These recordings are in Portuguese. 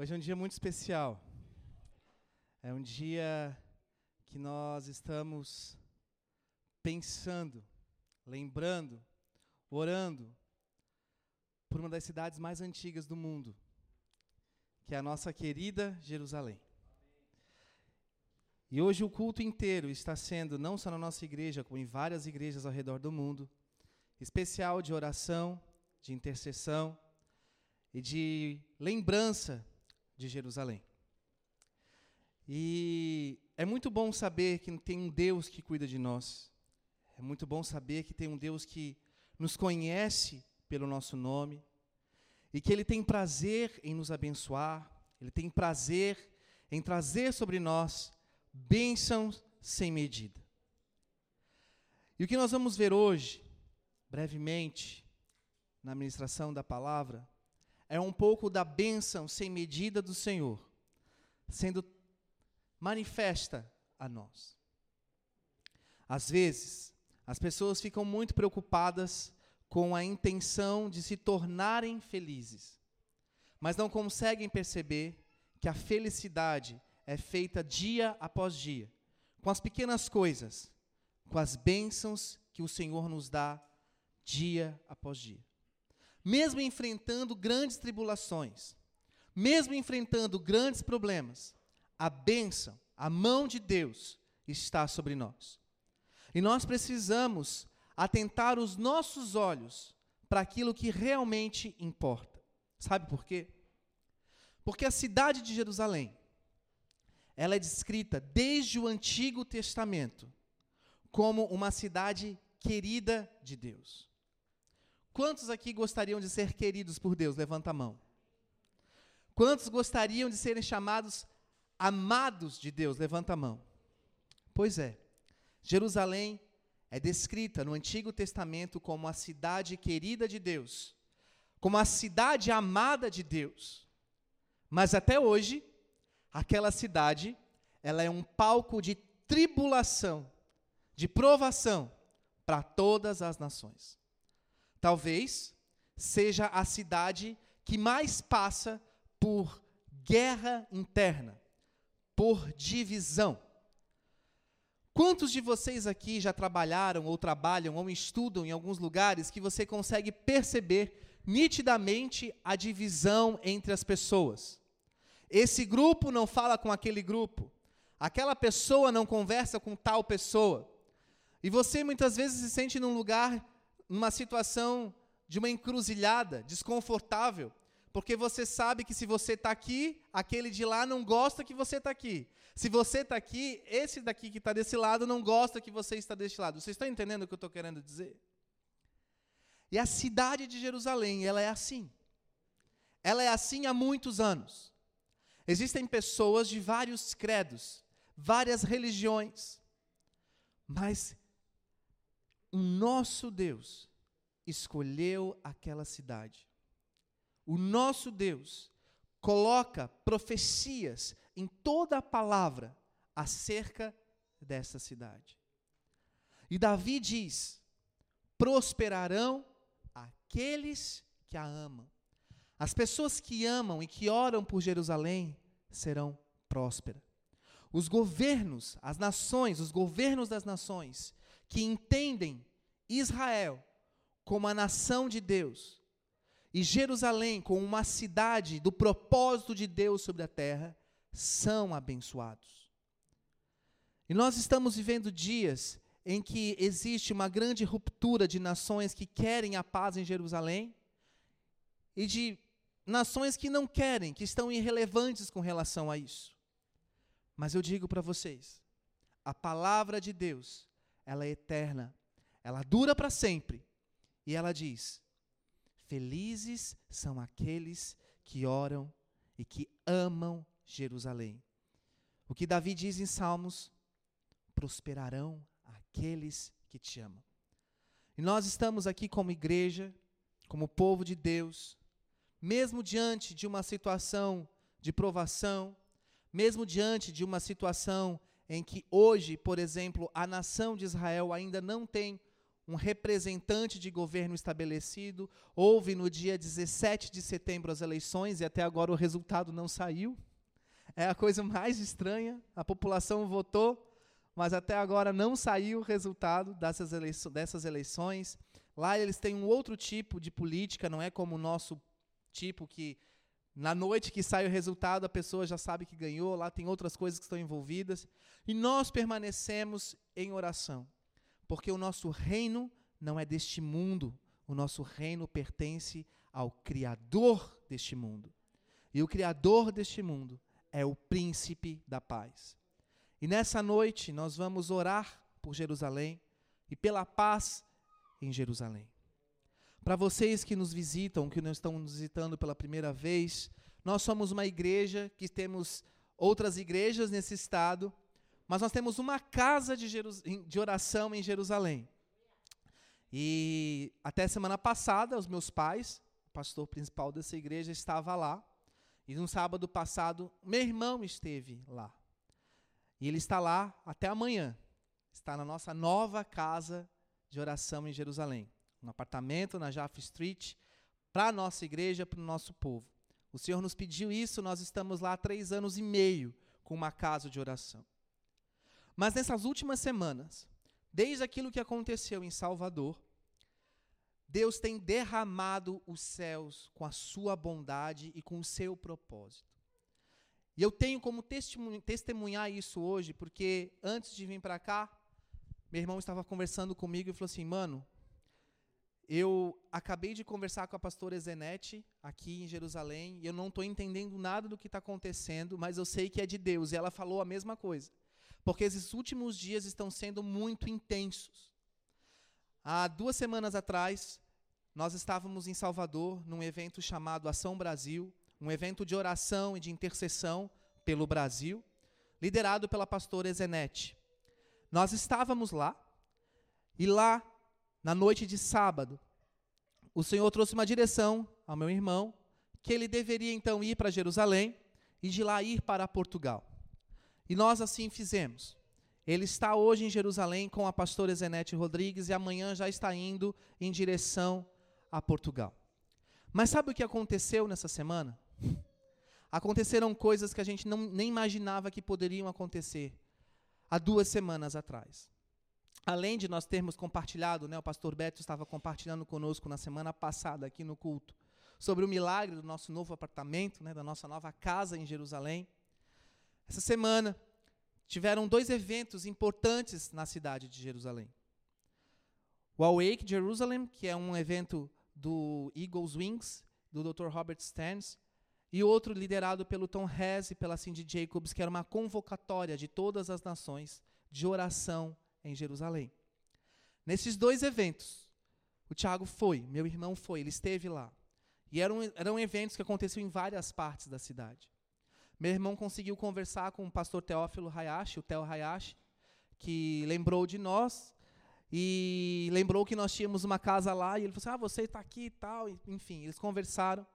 Hoje é um dia muito especial. É um dia que nós estamos pensando, lembrando, orando por uma das cidades mais antigas do mundo, que é a nossa querida Jerusalém. E hoje o culto inteiro está sendo, não só na nossa igreja, como em várias igrejas ao redor do mundo, especial de oração, de intercessão e de lembrança de Jerusalém. E é muito bom saber que tem um Deus que cuida de nós. É muito bom saber que tem um Deus que nos conhece pelo nosso nome e que Ele tem prazer em nos abençoar, Ele tem prazer em trazer sobre nós bênçãos sem medida. E o que nós vamos ver hoje, brevemente, na ministração da palavra, é um pouco da bênção sem medida do Senhor, sendo manifesta a nós. Às vezes, as pessoas ficam muito preocupadas com a intenção de se tornarem felizes, mas não conseguem perceber que a felicidade é feita dia após dia, com as pequenas coisas, com as bênçãos que o Senhor nos dá dia após dia. Mesmo enfrentando grandes tribulações, mesmo enfrentando grandes problemas, a bênção, a mão de Deus está sobre nós. E nós precisamos atentar os nossos olhos para aquilo que realmente importa. Sabe por quê? Porque a cidade de Jerusalém, ela é descrita desde o Antigo Testamento como uma cidade querida de Deus. Quantos aqui gostariam de ser queridos por Deus? Levanta a mão. Quantos gostariam de serem chamados amados de Deus? Levanta a mão. Pois é, Jerusalém é descrita no Antigo Testamento como a cidade querida de Deus, como a cidade amada de Deus. Mas até hoje, aquela cidade, ela é um palco de tribulação, de provação para todas as nações. Talvez seja a cidade que mais passa por guerra interna, por divisão. Quantos de vocês aqui já trabalharam ou trabalham ou estudam em alguns lugares que você consegue perceber nitidamente a divisão entre as pessoas? Esse grupo não fala com aquele grupo. Aquela pessoa não conversa com tal pessoa. E você muitas vezes se sente num lugar, numa situação de uma encruzilhada, desconfortável, porque você sabe que se você está aqui, aquele de lá não gosta que você está aqui. Se você está aqui, esse daqui que está desse lado não gosta que você está deste lado. Vocês estão entendendo o que eu estou querendo dizer? E a cidade de Jerusalém, ela é assim. Ela é assim há muitos anos. Existem pessoas de vários credos, várias religiões, mas o nosso Deus escolheu aquela cidade. O nosso Deus coloca profecias em toda a palavra acerca dessa cidade. E Davi diz: prosperarão aqueles que a amam. As pessoas que amam e que oram por Jerusalém serão prósperas. Os governos, as nações, os governos das nações, que entendem Israel como a nação de Deus e Jerusalém como uma cidade do propósito de Deus sobre a terra, são abençoados. E nós estamos vivendo dias em que existe uma grande ruptura de nações que querem a paz em Jerusalém e de nações que não querem, que estão irrelevantes com relação a isso. Mas eu digo para vocês, a palavra de Deus, ela é eterna, ela dura para sempre. E ela diz: Felizes são aqueles que oram e que amam Jerusalém. O que Davi diz em Salmos: prosperarão aqueles que te amam. E nós estamos aqui como igreja, como povo de Deus, mesmo diante de uma situação de provação, mesmo diante de uma situação em que hoje, por exemplo, a nação de Israel ainda não tem um representante de governo estabelecido. Houve no dia 17 de setembro as eleições e até agora o resultado não saiu. É a coisa mais estranha. A população votou, mas até agora não saiu o resultado dessas, eleições, dessas eleições. Lá eles têm um outro tipo de política, não é como o nosso tipo que na noite que sai o resultado a pessoa já sabe que ganhou, lá tem outras coisas que estão envolvidas. E nós permanecemos em oração, porque o nosso reino não é deste mundo, o nosso reino pertence ao Criador deste mundo. E o Criador deste mundo é o príncipe da paz. E nessa noite nós vamos orar por Jerusalém e pela paz em Jerusalém. Para vocês que nos visitam, que não estão nos visitando pela primeira vez, nós somos uma igreja que temos outras igrejas nesse estado, mas nós temos uma casa de, de oração em Jerusalém. E até semana passada, os meus pais, o pastor principal dessa igreja, estava lá. E no sábado passado, meu irmão esteve lá. E ele está lá até amanhã. Está na nossa nova casa de oração em Jerusalém. Um apartamento na Jaffa Street, para a nossa igreja, para o nosso povo. O Senhor nos pediu isso, nós estamos lá há três anos e meio com uma casa de oração. Mas nessas últimas semanas, desde aquilo que aconteceu em Salvador, Deus tem derramado os céus com a sua bondade e com o seu propósito. E eu tenho como testemunhar isso hoje, porque antes de vir para cá, meu irmão estava conversando comigo e falou assim: mano, eu acabei de conversar com a pastora Zenete aqui em Jerusalém e eu não estou entendendo nada do que está acontecendo, mas eu sei que é de Deus. E ela falou a mesma coisa. Porque esses últimos dias estão sendo muito intensos. Há duas semanas atrás, nós estávamos em Salvador, num evento chamado Ação Brasil, um evento de oração e de intercessão pelo Brasil, liderado pela pastora Ezenete. Nós estávamos lá, e lá, na noite de sábado, o Senhor trouxe uma direção ao meu irmão, que ele deveria então ir para Jerusalém e de lá ir para Portugal. E nós assim fizemos. Ele está hoje em Jerusalém com a pastora Zenete Rodrigues e amanhã já está indo em direção a Portugal. Mas sabe o que aconteceu nessa semana? Aconteceram coisas que a gente não, nem imaginava que poderiam acontecer há duas semanas atrás. Além de nós termos compartilhado, né, o pastor Beto estava compartilhando conosco na semana passada aqui no culto, sobre o milagre do nosso novo apartamento, né, da nossa nova casa em Jerusalém. Essa semana, tiveram dois eventos importantes na cidade de Jerusalém. O Awake Jerusalem, que é um evento do Eagles Wings, do Dr. Robert Stearns, e outro liderado pelo Tom Hess e pela Cindy Jacobs, que era uma convocatória de todas as nações de oração em Jerusalém. Nesses dois eventos, o Tiago foi, meu irmão foi, ele esteve lá. E eram, eram eventos que aconteciam em várias partes da cidade. Meu irmão conseguiu conversar com o pastor Teófilo Hayashi, o Theo Hayashi, que lembrou de nós e lembrou que nós tínhamos uma casa lá e ele falou assim, ah, você está aqui e tal. Enfim, eles conversaram.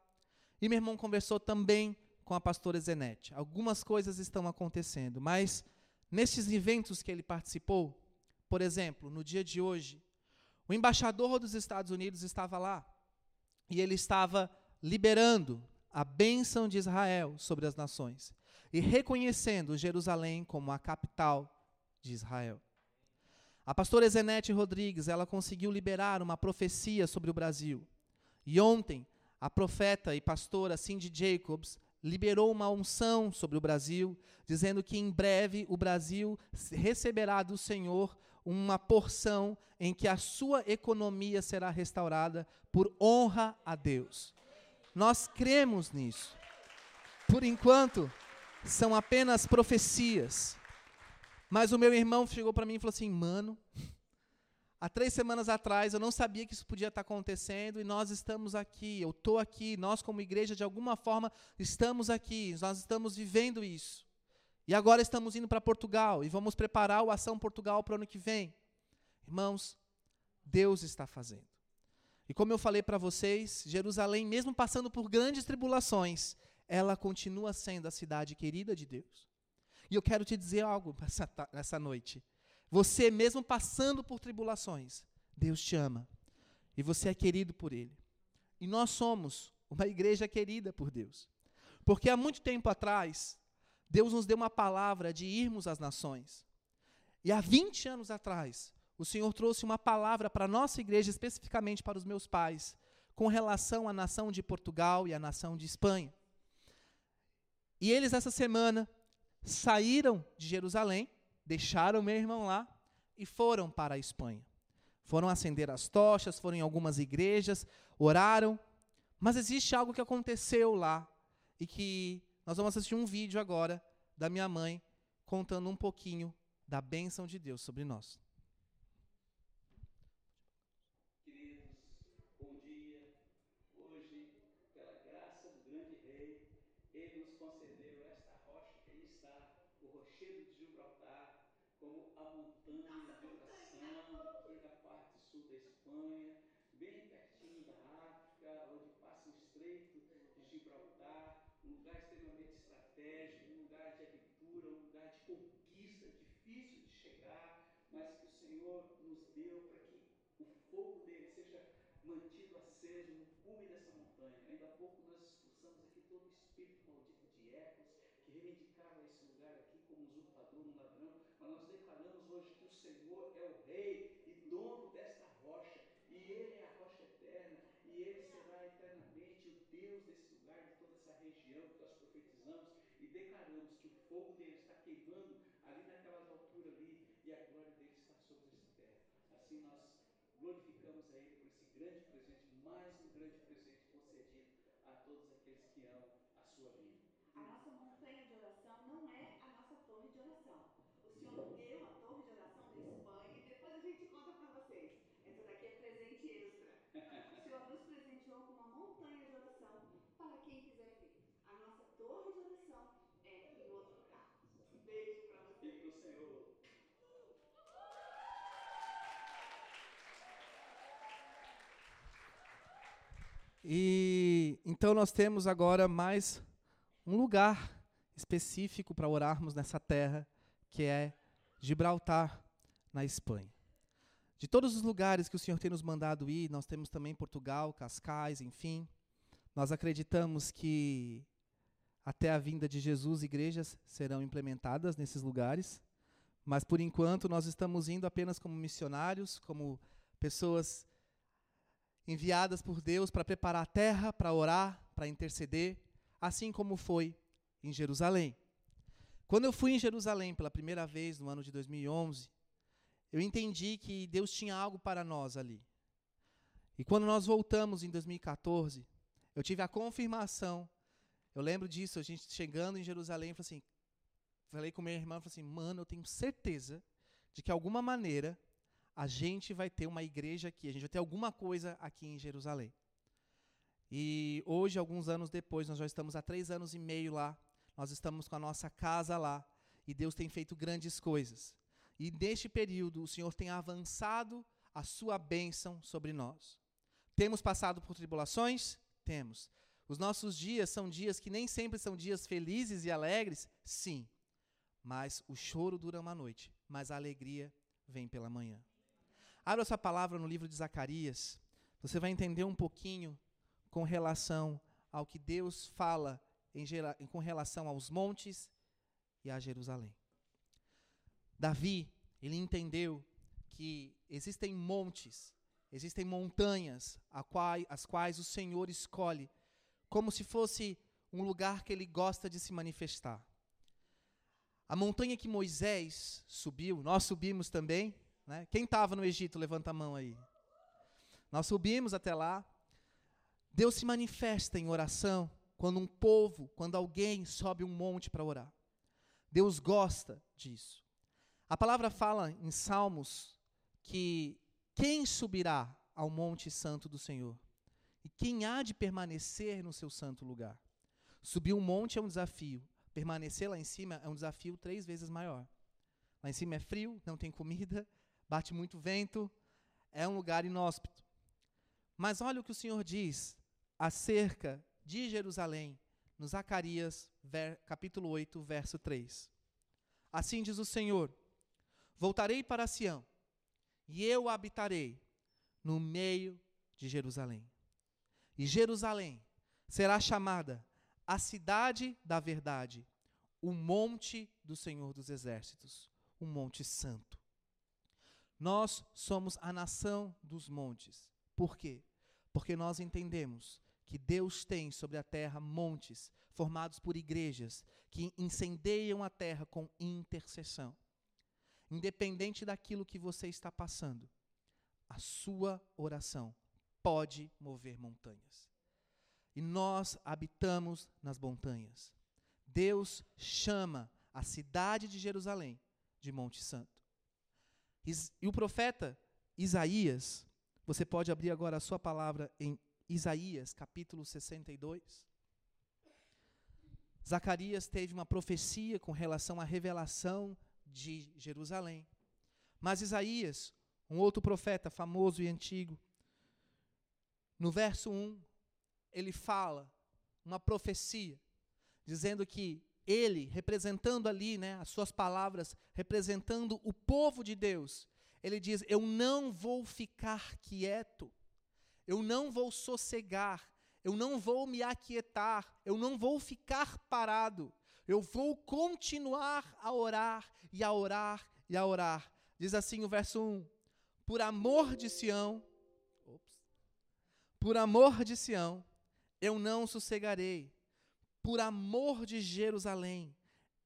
E meu irmão conversou também com a pastora Zenete. Algumas coisas estão acontecendo, mas nesses eventos que ele participou, por exemplo, no dia de hoje, o embaixador dos Estados Unidos estava lá e ele estava liberando a bênção de Israel sobre as nações e reconhecendo Jerusalém como a capital de Israel. A pastora Zenete Rodrigues, ela conseguiu liberar uma profecia sobre o Brasil. E ontem, a profeta e pastora Cindy Jacobs liberou uma unção sobre o Brasil, dizendo que em breve o Brasil receberá do Senhor uma porção em que a sua economia será restaurada por honra a Deus. Nós cremos nisso. Por enquanto, são apenas profecias. Mas o meu irmão chegou para mim e falou assim: mano, há três semanas atrás eu não sabia que isso podia estar acontecendo e nós estamos aqui, eu estou aqui, nós como igreja de alguma forma estamos aqui, nós estamos vivendo isso. E agora estamos indo para Portugal e vamos preparar o Ação Portugal para o ano que vem. Irmãos, Deus está fazendo. E como eu falei para vocês, Jerusalém, mesmo passando por grandes tribulações, ela continua sendo a cidade querida de Deus. E eu quero te dizer algo nessa, noite. Você, mesmo passando por tribulações, Deus te ama. E você é querido por Ele. E nós somos uma igreja querida por Deus. Porque há muito tempo atrás, Deus nos deu uma palavra de irmos às nações. E há 20 anos atrás, o Senhor trouxe uma palavra para a nossa igreja, especificamente para os meus pais, com relação à nação de Portugal e à nação de Espanha. E eles, essa semana, saíram de Jerusalém, deixaram meu irmão lá e foram para a Espanha. Foram acender as tochas, foram em algumas igrejas, oraram. Mas existe algo que aconteceu lá e que nós vamos assistir um vídeo agora da minha mãe contando um pouquinho da bênção de Deus sobre nós. Mantido aceso no cume dessa montanha. Ainda há pouco nós expulsamos aqui todo o espírito maldito de ecos que reivindicava esse lugar aqui como um usurpador, um ladrão, mas nós declaramos hoje que o Senhor é o rei e dono desta rocha, e ele é a rocha eterna, e ele será eternamente o Deus desse lugar, de toda essa região que nós profetizamos e declaramos que o fogo dele está queimando ali naquelas alturas ali e a glória dele está sobre essa terra. Assim nós glorificamos a ele grande presente, mais um grande presente concedido a todos aqueles que amam a sua vida. A nossa montanha de oração não é a nossa torre de oração. O Senhor deu a torre de oração da Espanha e depois a gente conta para vocês. Essa daqui é presente extra. O Senhor nos presenteou com uma montanha de oração para quem quiser vir. A nossa torre de oração é em outro lugar. Um beijo para vocês. Fique o Senhor. E então nós temos agora mais um lugar específico para orarmos nessa terra, que é Gibraltar, na Espanha. De todos os lugares que o Senhor tem nos mandado ir, nós temos também Portugal, Cascais, enfim. Nós acreditamos que até a vinda de Jesus, igrejas serão implementadas nesses lugares, mas por enquanto nós estamos indo apenas como missionários, como pessoas enviadas por Deus para preparar a terra, para orar, para interceder, assim como foi em Jerusalém. Quando eu fui em Jerusalém pela primeira vez no ano de 2011, eu entendi que Deus tinha algo para nós ali. E quando nós voltamos em 2014, eu tive a confirmação. Eu lembro disso, a gente chegando em Jerusalém, falei assim, falei com minha irmã, falei assim, mano, eu tenho certeza de que alguma maneira a gente vai ter uma igreja aqui, a gente vai ter alguma coisa aqui em Jerusalém. E hoje, alguns anos depois, nós já estamos há três anos e meio lá, nós estamos com a nossa casa lá, e Deus tem feito grandes coisas. E neste período, o Senhor tem avançado a sua bênção sobre nós. Temos passado por tribulações? Temos. Os nossos dias são dias que nem sempre são dias felizes e alegres? Sim. Mas o choro dura uma noite, mas a alegria vem pela manhã. Abra essa palavra no livro de Zacarias. Você vai entender um pouquinho com relação ao que Deus fala em, com relação aos montes e a Jerusalém. Davi, ele entendeu que existem montes, existem montanhas quais, as quais o Senhor escolhe como se fosse um lugar que ele gosta de se manifestar. A montanha que Moisés subiu, nós subimos também, né? Quem estava no Egito, levanta a mão aí. Nós subimos até lá. Deus se manifesta em oração quando um povo, quando alguém sobe um monte para orar. Deus gosta disso. A palavra fala em Salmos que quem subirá ao monte santo do Senhor? E quem há de permanecer no seu santo lugar? Subir um monte é um desafio, permanecer lá em cima é um desafio três vezes maior. Lá em cima é frio, não tem comida, bate muito vento, é um lugar inóspito. Mas olha o que o Senhor diz acerca de Jerusalém, no Zacarias, ver, capítulo 8, verso 3. Assim diz o Senhor: Voltarei para Sião, e eu habitarei, no meio de Jerusalém. E Jerusalém será chamada a cidade da verdade, o monte do Senhor dos Exércitos, o Monte Santo. Nós somos a nação dos montes. Por quê? Porque nós entendemos que Deus tem sobre a terra montes formados por igrejas que incendeiam a terra com intercessão. Independente daquilo que você está passando, a sua oração pode mover montanhas. E nós habitamos nas montanhas. Deus chama a cidade de Jerusalém de Monte Santo. E o profeta Isaías, você pode abrir agora a sua palavra em Isaías, capítulo 62. Zacarias teve uma profecia com relação à revelação de Jerusalém. Mas Isaías, um outro profeta famoso e antigo, no verso 1, ele fala uma profecia, dizendo que ele, representando ali, né, as suas palavras, representando o povo de Deus, ele diz: Eu não vou ficar quieto, eu não vou sossegar, eu não vou me aquietar, eu não vou ficar parado, eu vou continuar a orar e a orar e a orar. Diz assim o verso 1: Por amor de Sião, ops, por amor de Sião, eu não sossegarei por amor de Jerusalém,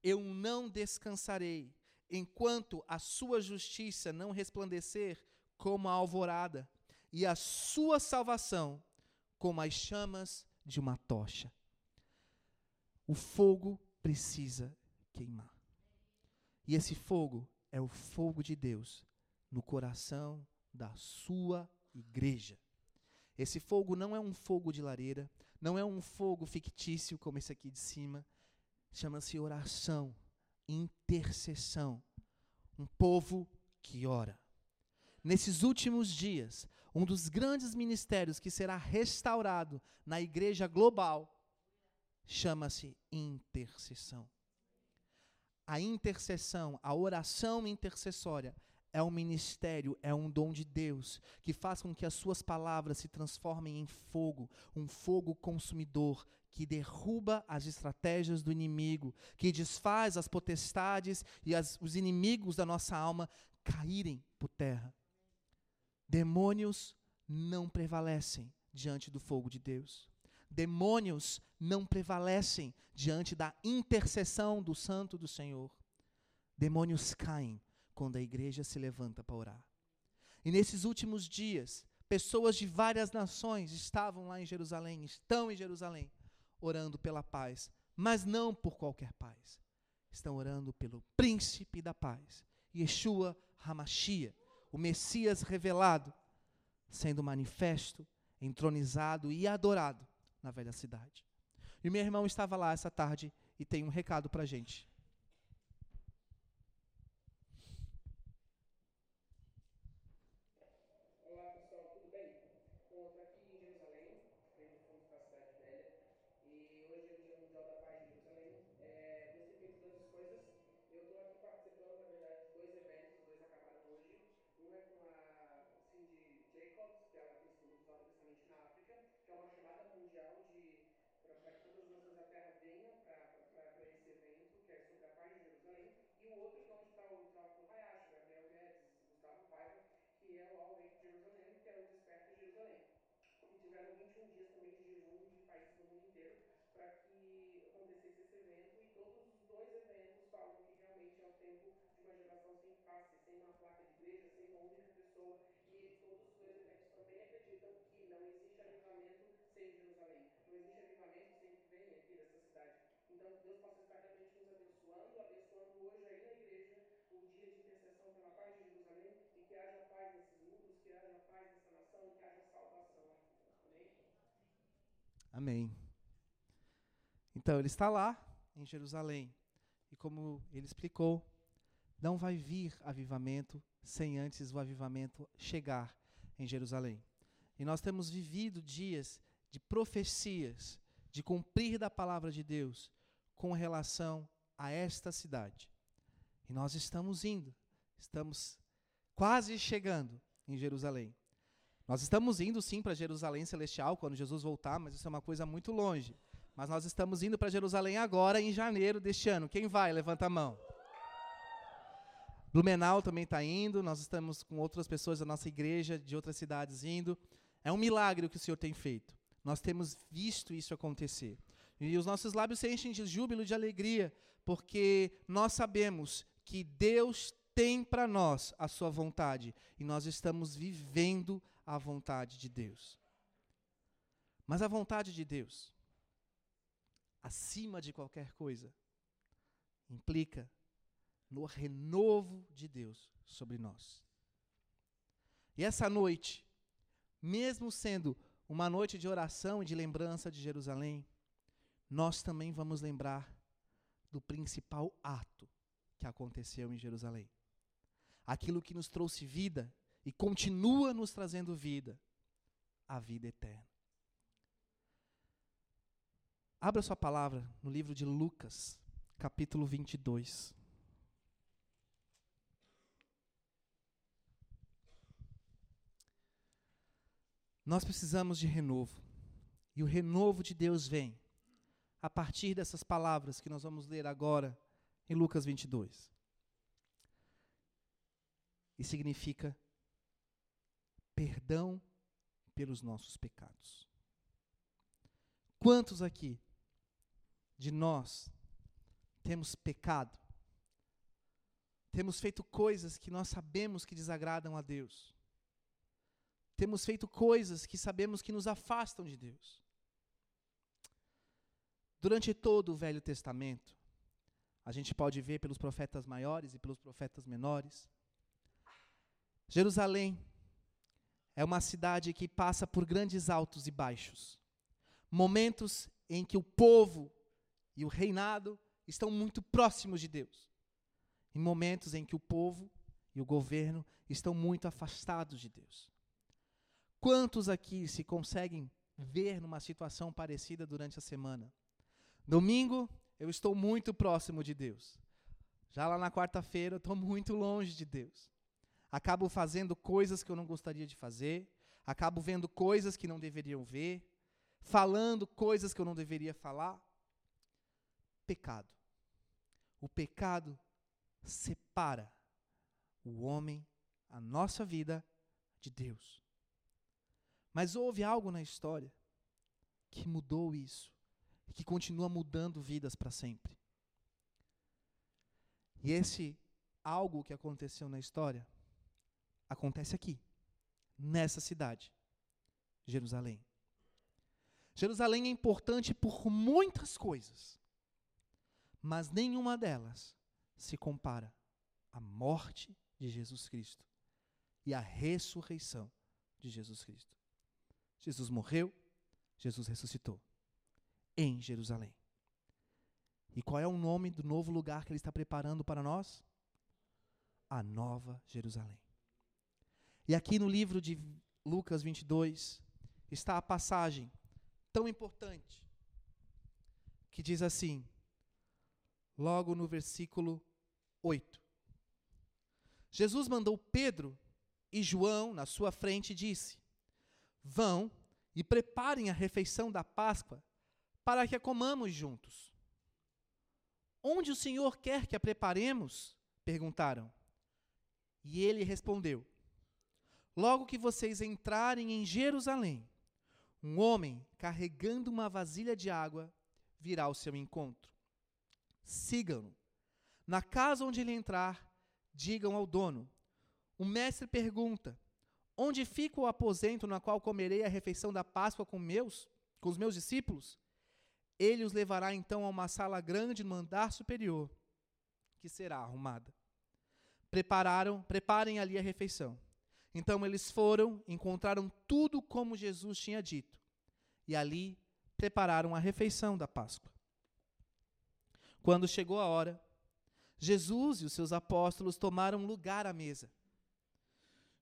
eu não descansarei, enquanto a sua justiça não resplandecer como a alvorada, e a sua salvação como as chamas de uma tocha. O fogo precisa queimar. E esse fogo é o fogo de Deus no coração da sua igreja. Esse fogo não é um fogo de lareira, não é um fogo fictício como esse aqui de cima. Chama-se oração, intercessão. Um povo que ora. Nesses últimos dias, um dos grandes ministérios que será restaurado na igreja global chama-se intercessão. A intercessão, a oração intercessória é um ministério, é um dom de Deus que faz com que as suas palavras se transformem em fogo, um fogo consumidor que derruba as estratégias do inimigo, que desfaz as potestades e as, os inimigos da nossa alma caírem por terra. Demônios não prevalecem diante do fogo de Deus. Demônios não prevalecem diante da intercessão do Santo do Senhor. Demônios caem quando a igreja se levanta para orar. E nesses últimos dias, pessoas de várias nações estavam lá em Jerusalém, estão em Jerusalém, orando pela paz, mas não por qualquer paz. Estão orando pelo príncipe da paz, Yeshua Hamashia, o Messias revelado, sendo manifesto, entronizado e adorado na velha cidade. E meu irmão estava lá essa tarde e tem um recado para a gente. Amém. Então, ele está lá, em Jerusalém. E como ele explicou, não vai vir avivamento sem antes o avivamento chegar em Jerusalém. E nós temos vivido dias de profecias, de cumprir da palavra de Deus com relação a esta cidade. E nós estamos indo, estamos quase chegando em Jerusalém. Nós estamos indo sim para Jerusalém Celestial quando Jesus voltar, mas isso é uma coisa muito longe. Mas nós estamos indo para Jerusalém agora, em janeiro deste ano. Quem vai? Levanta a mão. Blumenau também está indo, nós estamos com outras pessoas da nossa igreja, de outras cidades indo. É um milagre o que o Senhor tem feito. Nós temos visto isso acontecer. E os nossos lábios se enchem de júbilo, de alegria, porque nós sabemos que Deus tem para nós a sua vontade e nós estamos vivendo a vontade de Deus. Mas a vontade de Deus, acima de qualquer coisa, implica no renovo de Deus sobre nós. E essa noite, mesmo sendo uma noite de oração e de lembrança de Jerusalém, nós também vamos lembrar do principal ato que aconteceu em Jerusalém. Aquilo que nos trouxe vida e continua nos trazendo vida, a vida eterna. Abra sua palavra no livro de Lucas, capítulo 22. Nós precisamos de renovo. E o renovo de Deus vem a partir dessas palavras que nós vamos ler agora em Lucas 22. E significa perdão pelos nossos pecados. Quantos aqui de nós temos pecado? Temos feito coisas que nós sabemos que desagradam a Deus temos feito coisas que sabemos que nos afastam de Deus. Durante todo o Velho Testamento, a gente pode ver pelos profetas maiores e pelos profetas menores, Jerusalém é uma cidade que passa por grandes altos e baixos. Momentos em que o povo e o reinado estão muito próximos de Deus. E momentos em que o povo e o governo estão muito afastados de Deus. Quantos aqui se conseguem ver numa situação parecida durante a semana? Domingo, eu estou muito próximo de Deus. Já lá na quarta-feira, eu estou muito longe de Deus. Acabo fazendo coisas que eu não gostaria de fazer, acabo vendo coisas que não deveriam ver, falando coisas que eu não deveria falar. Pecado. O pecado separa o homem, a nossa vida, de Deus. Mas houve algo na história que mudou isso e que continua mudando vidas para sempre. E esse algo que aconteceu na história acontece aqui, nessa cidade, Jerusalém. Jerusalém é importante por muitas coisas, mas nenhuma delas se compara à morte de Jesus Cristo e à ressurreição de Jesus Cristo. Jesus morreu, Jesus ressuscitou em Jerusalém. E qual é o nome do novo lugar que ele está preparando para nós? A Nova Jerusalém. E aqui no livro de Lucas 22 está a passagem tão importante que diz assim, logo no versículo 8. Jesus mandou Pedro e João na sua frente e disse: Vão e preparem a refeição da Páscoa para que a comamos juntos. Onde o Senhor quer que a preparemos? perguntaram. E ele respondeu: Logo que vocês entrarem em Jerusalém, um homem carregando uma vasilha de água virá ao seu encontro. Sigam-no. Na casa onde ele entrar, digam ao dono: O mestre pergunta: Onde fica o aposento na qual comerei a refeição da Páscoa com meus, com os meus discípulos? Ele os levará então a uma sala grande no andar superior, que será arrumada. Prepararam, preparem ali a refeição. Então eles foram, encontraram tudo como Jesus tinha dito, e ali prepararam a refeição da Páscoa. Quando chegou a hora, Jesus e os seus apóstolos tomaram lugar à mesa.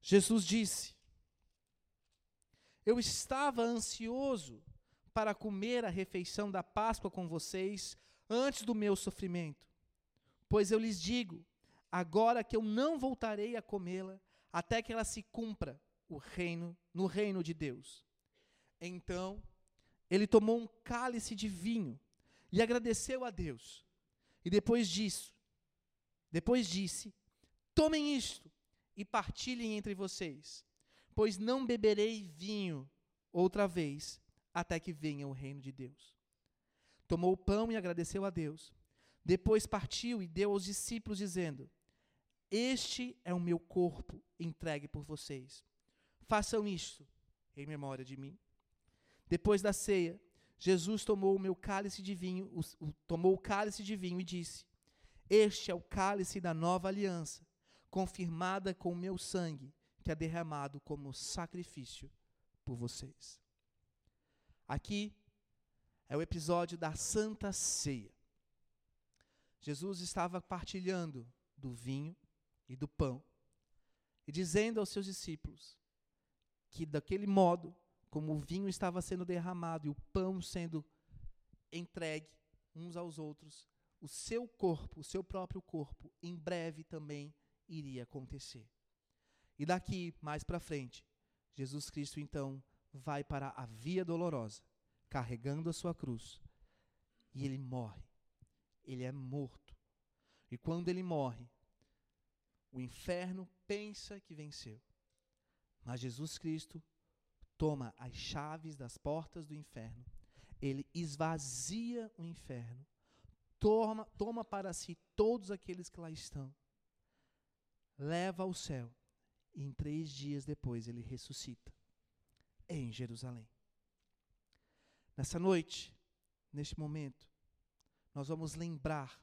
Jesus disse: Eu estava ansioso para comer a refeição da Páscoa com vocês antes do meu sofrimento. Pois eu lhes digo: agora que eu não voltarei a comê-la, até que ela se cumpra o reino, no reino de Deus. Então, ele tomou um cálice de vinho e agradeceu a Deus. E depois disso, depois disse: Tomem isto e partilhem entre vocês, pois não beberei vinho outra vez até que venha o reino de Deus. Tomou o pão e agradeceu a Deus. Depois partiu e deu aos discípulos, dizendo: Este é o meu corpo entregue por vocês. Façam isto em memória de mim. Depois da ceia, Jesus tomou o meu cálice de vinho, o, o, tomou o cálice de vinho e disse: Este é o cálice da nova aliança, confirmada com o meu sangue, que é derramado como sacrifício por vocês. Aqui é o episódio da Santa Ceia. Jesus estava partilhando do vinho e do pão e dizendo aos seus discípulos que daquele modo, como o vinho estava sendo derramado e o pão sendo entregue uns aos outros, o seu corpo, o seu próprio corpo, em breve também iria acontecer. E daqui mais para frente, Jesus Cristo então vai para a via dolorosa, carregando a sua cruz, e ele morre. Ele é morto. E quando ele morre, o inferno pensa que venceu. Mas Jesus Cristo toma as chaves das portas do inferno, ele esvazia o inferno, toma, toma para si todos aqueles que lá estão, leva ao céu, e em três dias depois ele ressuscita em Jerusalém. Nessa noite, neste momento, nós vamos lembrar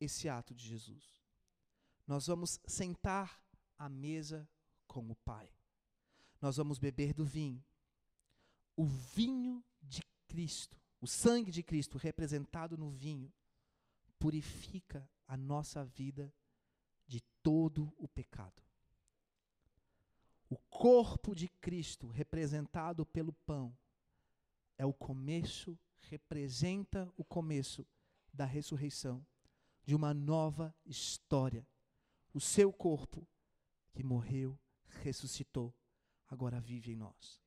esse ato de Jesus. Nós vamos sentar à mesa com o Pai nós vamos beber do vinho. O vinho de Cristo, o sangue de Cristo representado no vinho, purifica a nossa vida de todo o pecado. O corpo de Cristo, representado pelo pão, é o começo, representa o começo da ressurreição, de uma nova história. O seu corpo, que morreu, ressuscitou agora vive em nós.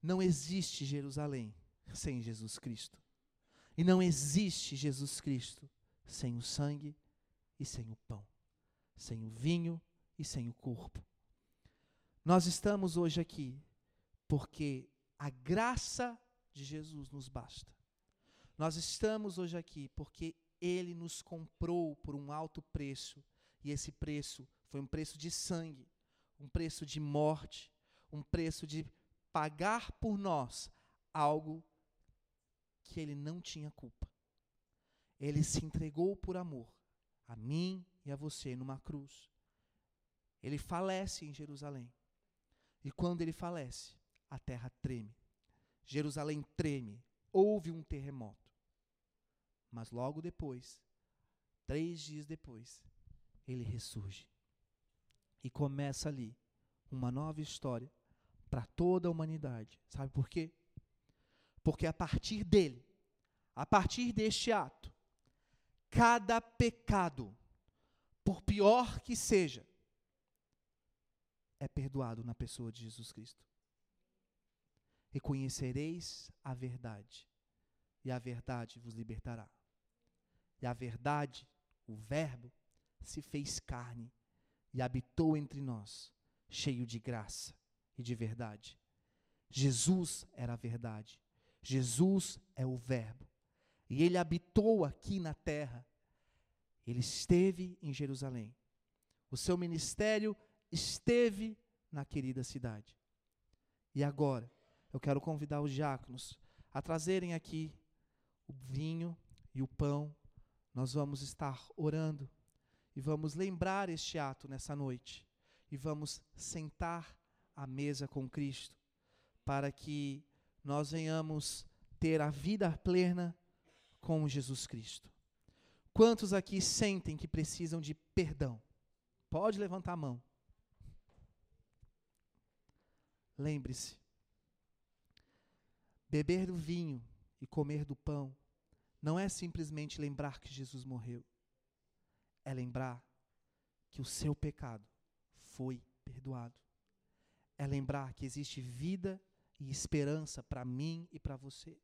Não existe Jerusalém sem Jesus Cristo. E não existe Jesus Cristo sem o sangue e sem o pão, sem o vinho e sem o corpo. Nós estamos hoje aqui porque a graça de Jesus nos basta. Nós estamos hoje aqui porque ele nos comprou por um alto preço, e esse preço foi um preço de sangue, um preço de morte, um preço de pagar por nós algo que ele não tinha culpa. Ele se entregou por amor a mim e a você numa cruz. Ele falece em Jerusalém. E quando ele falece, a terra treme. Jerusalém treme. Houve um terremoto. Mas logo depois, três dias depois, ele ressurge. E começa ali uma nova história para toda a humanidade. Sabe por quê? Porque a partir dele, a partir deste ato, cada pecado, por pior que seja, é perdoado na pessoa de Jesus Cristo. Reconhecereis a verdade, e a verdade vos libertará. E a verdade, o Verbo, se fez carne e habitou entre nós, cheio de graça e de verdade. Jesus era a verdade. Jesus é o Verbo. E ele habitou aqui na terra. Ele esteve em Jerusalém. O seu ministério esteve na querida cidade. E agora, eu quero convidar os diáconos a trazerem aqui o vinho e o pão. Nós vamos estar orando e vamos lembrar este ato nessa noite. E vamos sentar à mesa com Cristo, para que nós venhamos ter a vida plena com Jesus Cristo. Quantos aqui sentem que precisam de perdão? Pode levantar a mão. Lembre-se, beber do vinho e comer do pão não é simplesmente lembrar que Jesus morreu, é lembrar que o seu pecado foi perdoado é lembrar que existe vida e esperança para mim e para você.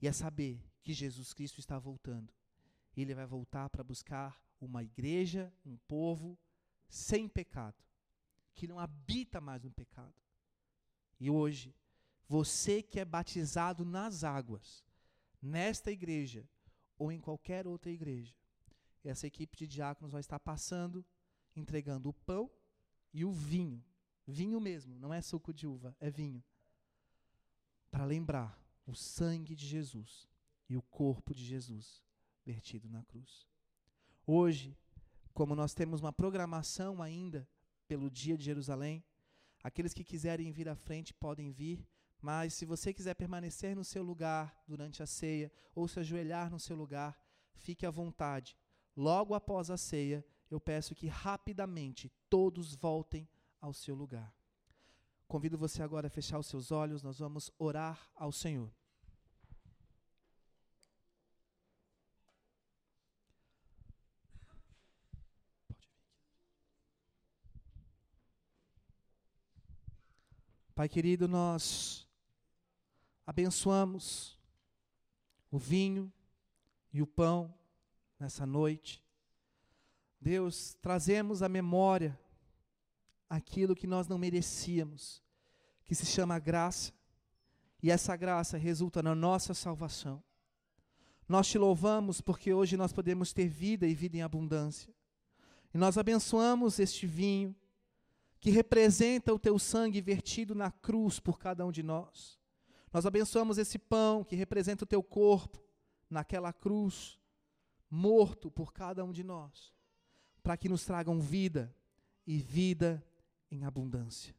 E é saber que Jesus Cristo está voltando. Ele vai voltar para buscar uma igreja, um povo sem pecado, que não habita mais no pecado. E hoje, você que é batizado nas águas, nesta igreja ou em qualquer outra igreja, essa equipe de diáconos vai estar passando, entregando o pão e o vinho. Vinho mesmo, não é suco de uva, é vinho. Para lembrar o sangue de Jesus e o corpo de Jesus vertido na cruz. Hoje, como nós temos uma programação ainda pelo dia de Jerusalém, aqueles que quiserem vir à frente podem vir, mas se você quiser permanecer no seu lugar durante a ceia ou se ajoelhar no seu lugar, fique à vontade. Logo após a ceia, eu peço que rapidamente todos voltem ao seu lugar. Convido você agora a fechar os seus olhos, nós vamos orar ao Senhor. Pai querido, nós abençoamos o vinho e o pão nessa noite. Deus, trazemos à memória aquilo que nós não merecíamos, que se chama graça, e essa graça resulta na nossa salvação. Nós te louvamos porque hoje nós podemos ter vida e vida em abundância. E nós abençoamos este vinho que representa o teu sangue vertido na cruz por cada um de nós. Nós abençoamos esse pão que representa o teu corpo naquela cruz, morto por cada um de nós, para que nos tragam vida e vida em abundância.